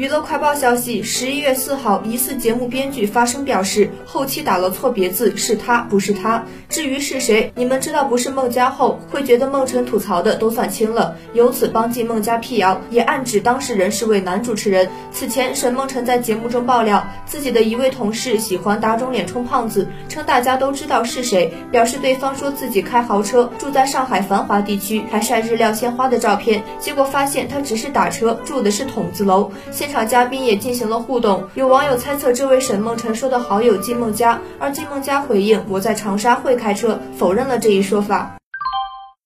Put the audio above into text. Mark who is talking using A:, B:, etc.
A: 娱乐快报消息：十一月四号，疑似节目编剧发声表示，后期打了错别字，是他不是他。至于是谁，你们知道不是孟佳后，会觉得孟晨吐槽的都算轻了，由此帮进孟佳辟谣，也暗指当事人是位男主持人。此前，沈梦辰在节目中爆料，自己的一位同事喜欢打肿脸充胖子，称大家都知道是谁，表示对方说自己开豪车，住在上海繁华地区，还晒日料鲜花的照片，结果发现他只是打车，住的是筒子楼。现场嘉宾也进行了互动，有网友猜测这位沈梦辰说的好友金梦佳，而金梦佳回应我在长沙会开车，否认了这一说法。